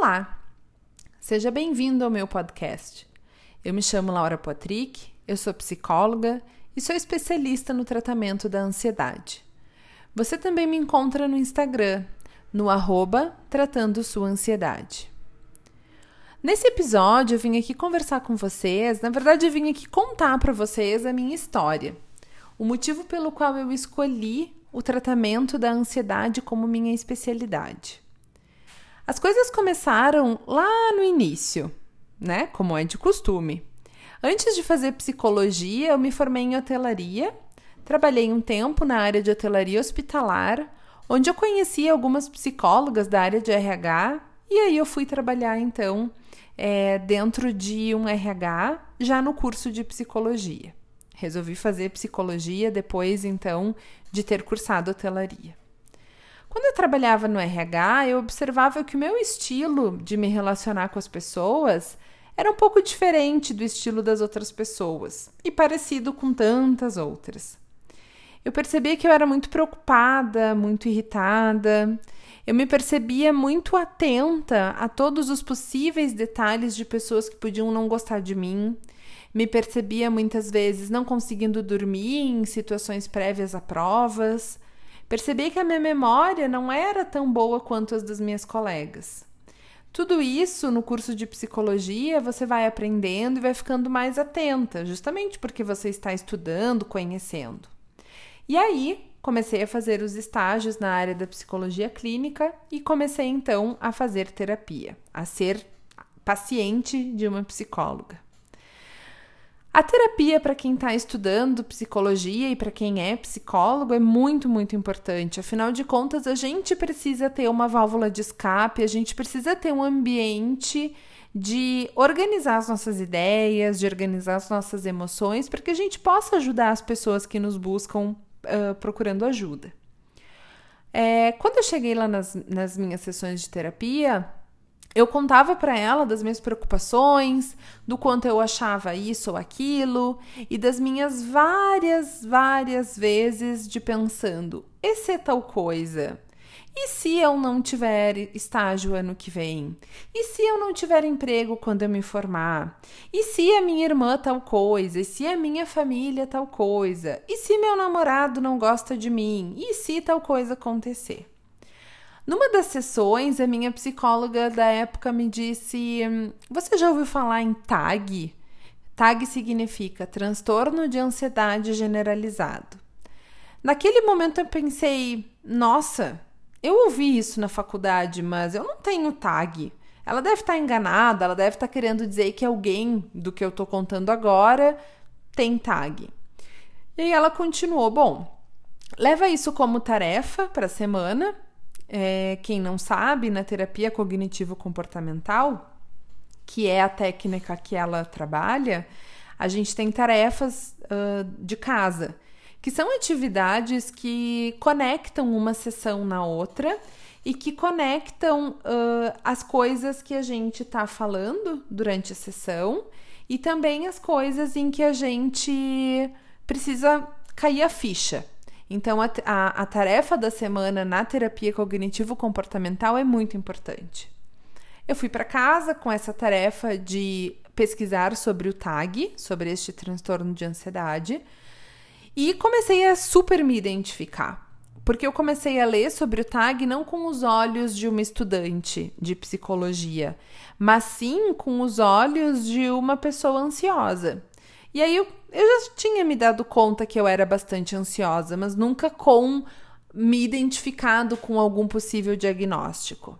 Olá! Seja bem-vindo ao meu podcast. Eu me chamo Laura Potrick, eu sou psicóloga e sou especialista no tratamento da ansiedade. Você também me encontra no Instagram, no arroba Tratando Sua Ansiedade. Nesse episódio, eu vim aqui conversar com vocês, na verdade, eu vim aqui contar para vocês a minha história, o motivo pelo qual eu escolhi o tratamento da ansiedade como minha especialidade. As coisas começaram lá no início, né? Como é de costume. Antes de fazer psicologia, eu me formei em hotelaria. Trabalhei um tempo na área de hotelaria hospitalar, onde eu conheci algumas psicólogas da área de RH, e aí eu fui trabalhar então é, dentro de um RH, já no curso de psicologia. Resolvi fazer psicologia depois então de ter cursado hotelaria. Quando eu trabalhava no RH, eu observava que o meu estilo de me relacionar com as pessoas era um pouco diferente do estilo das outras pessoas e parecido com tantas outras. Eu percebia que eu era muito preocupada, muito irritada. Eu me percebia muito atenta a todos os possíveis detalhes de pessoas que podiam não gostar de mim. Me percebia muitas vezes não conseguindo dormir em situações prévias a provas. Percebi que a minha memória não era tão boa quanto as das minhas colegas. Tudo isso no curso de psicologia você vai aprendendo e vai ficando mais atenta, justamente porque você está estudando, conhecendo. E aí, comecei a fazer os estágios na área da psicologia clínica e comecei então a fazer terapia, a ser paciente de uma psicóloga. A terapia para quem está estudando psicologia e para quem é psicólogo é muito, muito importante. Afinal de contas, a gente precisa ter uma válvula de escape, a gente precisa ter um ambiente de organizar as nossas ideias, de organizar as nossas emoções, para que a gente possa ajudar as pessoas que nos buscam uh, procurando ajuda. É, quando eu cheguei lá nas, nas minhas sessões de terapia, eu contava para ela das minhas preocupações, do quanto eu achava isso ou aquilo, e das minhas várias, várias vezes de pensando: esse é tal coisa. E se eu não tiver estágio ano que vem? E se eu não tiver emprego quando eu me formar? E se a minha irmã tal coisa? E se a minha família tal coisa? E se meu namorado não gosta de mim? E se tal coisa acontecer? Numa das sessões, a minha psicóloga da época me disse: Você já ouviu falar em TAG? TAG significa transtorno de ansiedade generalizado. Naquele momento eu pensei: Nossa, eu ouvi isso na faculdade, mas eu não tenho TAG. Ela deve estar enganada, ela deve estar querendo dizer que alguém do que eu estou contando agora tem TAG. E aí ela continuou: Bom, leva isso como tarefa para a semana é, quem não sabe, na terapia cognitivo-comportamental, que é a técnica que ela trabalha, a gente tem tarefas uh, de casa, que são atividades que conectam uma sessão na outra e que conectam uh, as coisas que a gente está falando durante a sessão e também as coisas em que a gente precisa cair a ficha. Então, a, a, a tarefa da semana na terapia cognitivo-comportamental é muito importante. Eu fui para casa com essa tarefa de pesquisar sobre o TAG, sobre este transtorno de ansiedade, e comecei a super me identificar. Porque eu comecei a ler sobre o TAG não com os olhos de uma estudante de psicologia, mas sim com os olhos de uma pessoa ansiosa. E aí eu, eu já tinha me dado conta que eu era bastante ansiosa, mas nunca com me identificado com algum possível diagnóstico.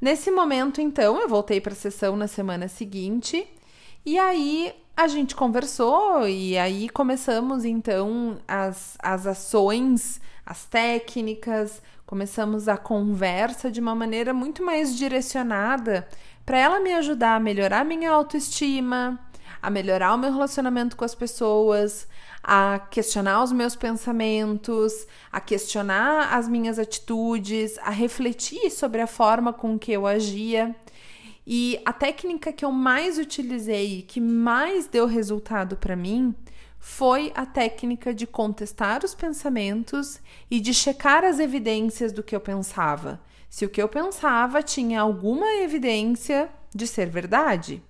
Nesse momento, então, eu voltei para a sessão na semana seguinte e aí a gente conversou e aí começamos então as, as ações, as técnicas, começamos a conversa de uma maneira muito mais direcionada para ela me ajudar a melhorar minha autoestima, a melhorar o meu relacionamento com as pessoas, a questionar os meus pensamentos, a questionar as minhas atitudes, a refletir sobre a forma com que eu agia. E a técnica que eu mais utilizei que mais deu resultado para mim foi a técnica de contestar os pensamentos e de checar as evidências do que eu pensava se o que eu pensava tinha alguma evidência de ser verdade.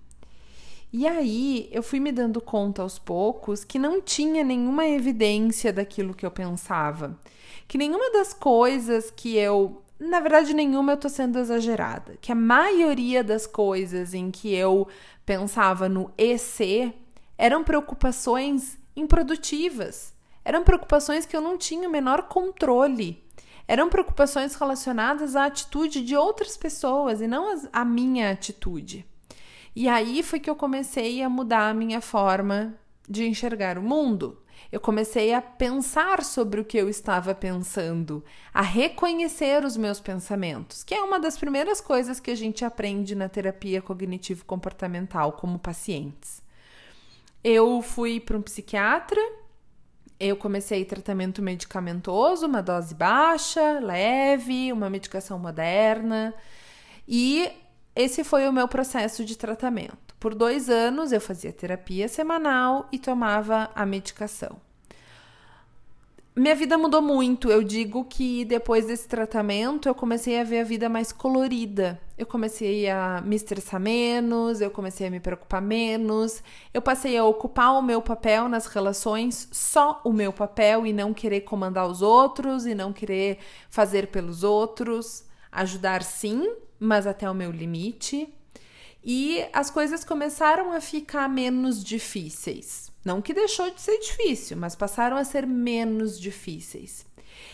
E aí eu fui me dando conta aos poucos que não tinha nenhuma evidência daquilo que eu pensava. Que nenhuma das coisas que eu. Na verdade, nenhuma eu tô sendo exagerada. Que a maioria das coisas em que eu pensava no EC eram preocupações improdutivas. Eram preocupações que eu não tinha o menor controle. Eram preocupações relacionadas à atitude de outras pessoas e não à minha atitude. E aí foi que eu comecei a mudar a minha forma de enxergar o mundo. Eu comecei a pensar sobre o que eu estava pensando, a reconhecer os meus pensamentos, que é uma das primeiras coisas que a gente aprende na terapia cognitivo-comportamental como pacientes. Eu fui para um psiquiatra, eu comecei tratamento medicamentoso, uma dose baixa, leve, uma medicação moderna, e esse foi o meu processo de tratamento. Por dois anos eu fazia terapia semanal e tomava a medicação. Minha vida mudou muito. Eu digo que depois desse tratamento eu comecei a ver a vida mais colorida. Eu comecei a me estressar menos, eu comecei a me preocupar menos. Eu passei a ocupar o meu papel nas relações, só o meu papel, e não querer comandar os outros e não querer fazer pelos outros. Ajudar sim, mas até o meu limite. E as coisas começaram a ficar menos difíceis. Não que deixou de ser difícil, mas passaram a ser menos difíceis.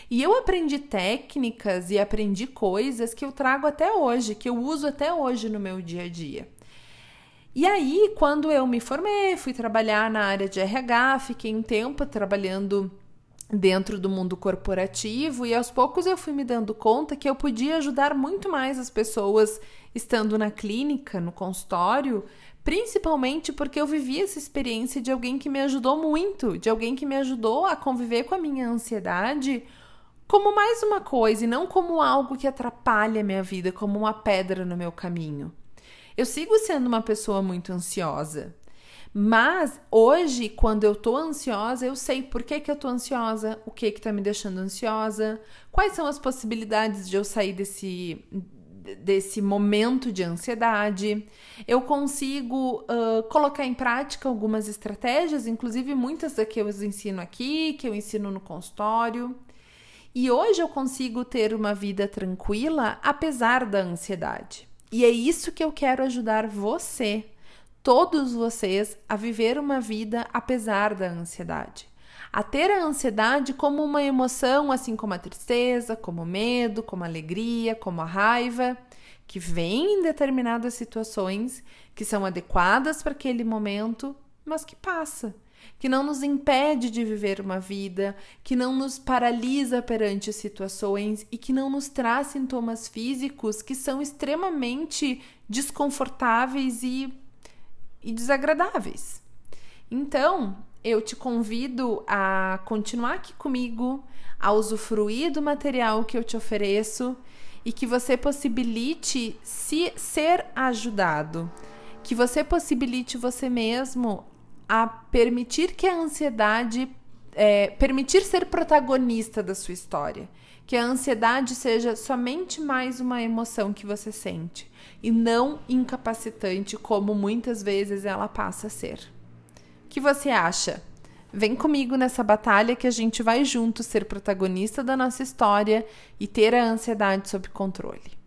E eu aprendi técnicas e aprendi coisas que eu trago até hoje, que eu uso até hoje no meu dia a dia. E aí, quando eu me formei, fui trabalhar na área de RH, fiquei um tempo trabalhando dentro do mundo corporativo e aos poucos eu fui me dando conta que eu podia ajudar muito mais as pessoas estando na clínica, no consultório, principalmente porque eu vivi essa experiência de alguém que me ajudou muito, de alguém que me ajudou a conviver com a minha ansiedade como mais uma coisa e não como algo que atrapalha a minha vida, como uma pedra no meu caminho. Eu sigo sendo uma pessoa muito ansiosa. Mas hoje, quando eu tô ansiosa, eu sei por que, que eu tô ansiosa, o que que tá me deixando ansiosa, quais são as possibilidades de eu sair desse desse momento de ansiedade. Eu consigo uh, colocar em prática algumas estratégias, inclusive muitas das que eu ensino aqui, que eu ensino no consultório. E hoje eu consigo ter uma vida tranquila apesar da ansiedade. E é isso que eu quero ajudar você todos vocês a viver uma vida apesar da ansiedade. A ter a ansiedade como uma emoção, assim como a tristeza, como o medo, como a alegria, como a raiva, que vem em determinadas situações que são adequadas para aquele momento, mas que passa, que não nos impede de viver uma vida, que não nos paralisa perante situações e que não nos traz sintomas físicos que são extremamente desconfortáveis e e desagradáveis. Então, eu te convido a continuar aqui comigo, a usufruir do material que eu te ofereço e que você possibilite se ser ajudado, que você possibilite você mesmo a permitir que a ansiedade é, permitir ser protagonista da sua história, que a ansiedade seja somente mais uma emoção que você sente e não incapacitante como muitas vezes ela passa a ser. O que você acha? Vem comigo nessa batalha que a gente vai junto ser protagonista da nossa história e ter a ansiedade sob controle.